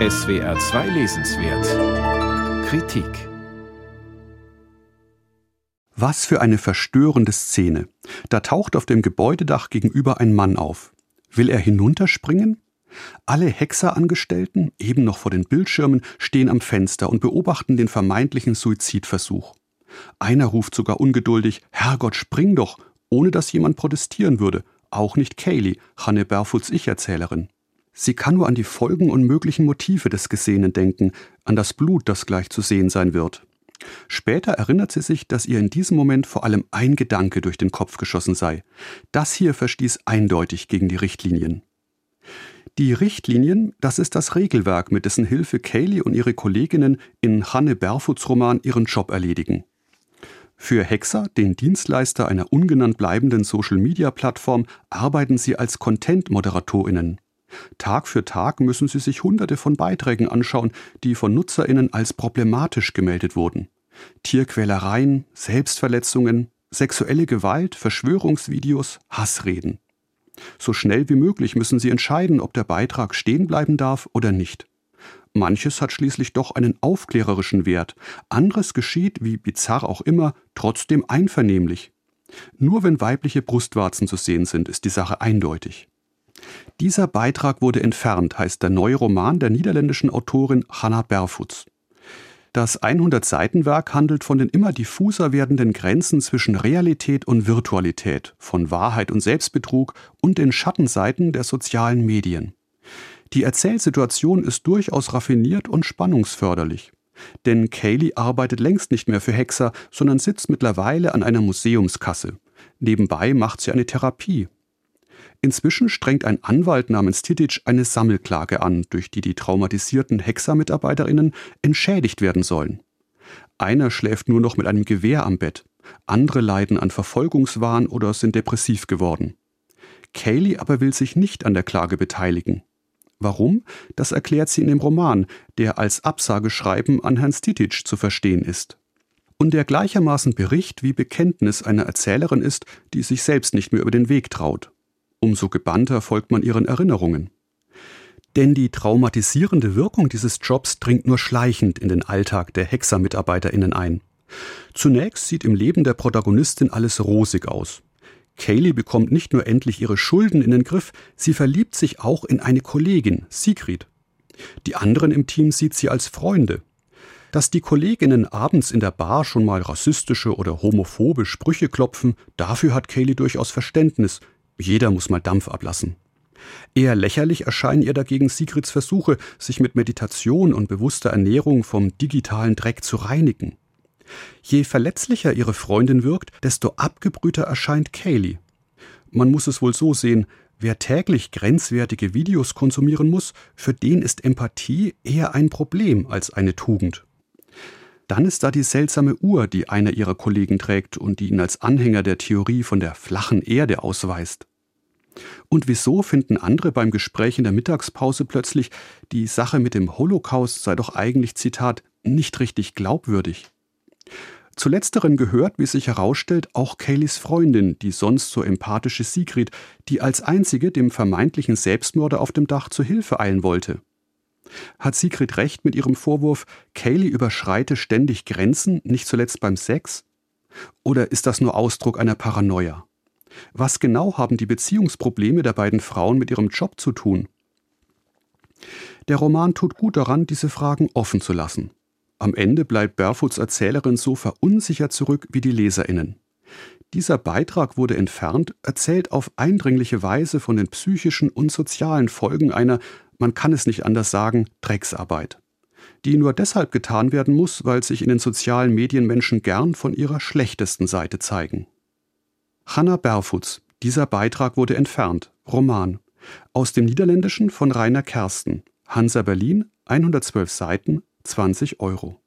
SWR 2 Lesenswert Kritik Was für eine verstörende Szene. Da taucht auf dem Gebäudedach gegenüber ein Mann auf. Will er hinunterspringen? Alle Hexerangestellten, eben noch vor den Bildschirmen, stehen am Fenster und beobachten den vermeintlichen Suizidversuch. Einer ruft sogar ungeduldig, Herrgott, spring doch, ohne dass jemand protestieren würde. Auch nicht Kaylee, Hanne Berfuts Ich-Erzählerin. Sie kann nur an die Folgen und möglichen Motive des Gesehenen denken, an das Blut, das gleich zu sehen sein wird. Später erinnert sie sich, dass ihr in diesem Moment vor allem ein Gedanke durch den Kopf geschossen sei. Das hier verstieß eindeutig gegen die Richtlinien. Die Richtlinien, das ist das Regelwerk, mit dessen Hilfe Kaylee und ihre Kolleginnen in Hanne Berfuts Roman ihren Job erledigen. Für Hexer, den Dienstleister einer ungenannt bleibenden Social-Media-Plattform, arbeiten sie als Content-ModeratorInnen. Tag für Tag müssen sie sich hunderte von Beiträgen anschauen, die von NutzerInnen als problematisch gemeldet wurden. Tierquälereien, Selbstverletzungen, sexuelle Gewalt, Verschwörungsvideos, Hassreden. So schnell wie möglich müssen sie entscheiden, ob der Beitrag stehen bleiben darf oder nicht. Manches hat schließlich doch einen aufklärerischen Wert, anderes geschieht, wie bizarr auch immer, trotzdem einvernehmlich. Nur wenn weibliche Brustwarzen zu sehen sind, ist die Sache eindeutig. Dieser Beitrag wurde entfernt, heißt der neue Roman der niederländischen Autorin Hannah Berfuts. Das 100-Seiten-Werk handelt von den immer diffuser werdenden Grenzen zwischen Realität und Virtualität, von Wahrheit und Selbstbetrug und den Schattenseiten der sozialen Medien. Die Erzählsituation ist durchaus raffiniert und spannungsförderlich. Denn Kaylee arbeitet längst nicht mehr für Hexer, sondern sitzt mittlerweile an einer Museumskasse. Nebenbei macht sie eine Therapie, Inzwischen strengt ein Anwalt namens Titic eine Sammelklage an, durch die die traumatisierten Hexer-MitarbeiterInnen entschädigt werden sollen. Einer schläft nur noch mit einem Gewehr am Bett, andere leiden an Verfolgungswahn oder sind depressiv geworden. Kaylee aber will sich nicht an der Klage beteiligen. Warum? Das erklärt sie in dem Roman, der als Absageschreiben an Herrn Stitic zu verstehen ist. Und der gleichermaßen Bericht wie Bekenntnis einer Erzählerin ist, die sich selbst nicht mehr über den Weg traut. Umso gebannter folgt man ihren Erinnerungen. Denn die traumatisierende Wirkung dieses Jobs dringt nur schleichend in den Alltag der Hexer-MitarbeiterInnen ein. Zunächst sieht im Leben der Protagonistin alles rosig aus. Kaylee bekommt nicht nur endlich ihre Schulden in den Griff, sie verliebt sich auch in eine Kollegin, Sigrid. Die anderen im Team sieht sie als Freunde. Dass die Kolleginnen abends in der Bar schon mal rassistische oder homophobe Sprüche klopfen, dafür hat Kaylee durchaus Verständnis, jeder muss mal Dampf ablassen. Eher lächerlich erscheinen ihr dagegen Sigrids Versuche, sich mit Meditation und bewusster Ernährung vom digitalen Dreck zu reinigen. Je verletzlicher ihre Freundin wirkt, desto abgebrühter erscheint Kaylee. Man muss es wohl so sehen, wer täglich grenzwertige Videos konsumieren muss, für den ist Empathie eher ein Problem als eine Tugend. Dann ist da die seltsame Uhr, die einer ihrer Kollegen trägt und die ihn als Anhänger der Theorie von der flachen Erde ausweist. Und wieso finden andere beim Gespräch in der Mittagspause plötzlich, die Sache mit dem Holocaust sei doch eigentlich, Zitat, nicht richtig glaubwürdig? Zu letzteren gehört, wie sich herausstellt, auch Kayleys Freundin, die sonst so empathische Sigrid, die als einzige dem vermeintlichen Selbstmörder auf dem Dach zu Hilfe eilen wollte. Hat Sigrid recht mit ihrem Vorwurf, Kaylee überschreite ständig Grenzen, nicht zuletzt beim Sex? Oder ist das nur Ausdruck einer Paranoia? Was genau haben die Beziehungsprobleme der beiden Frauen mit ihrem Job zu tun? Der Roman tut gut daran, diese Fragen offen zu lassen. Am Ende bleibt Barefuts Erzählerin so verunsichert zurück wie die Leserinnen. Dieser Beitrag wurde entfernt, erzählt auf eindringliche Weise von den psychischen und sozialen Folgen einer man kann es nicht anders sagen, Drecksarbeit. Die nur deshalb getan werden muss, weil sich in den sozialen Medien Menschen gern von ihrer schlechtesten Seite zeigen. Hanna Berfuts, dieser Beitrag wurde entfernt, Roman. Aus dem Niederländischen von Rainer Kersten, Hansa Berlin, 112 Seiten, 20 Euro.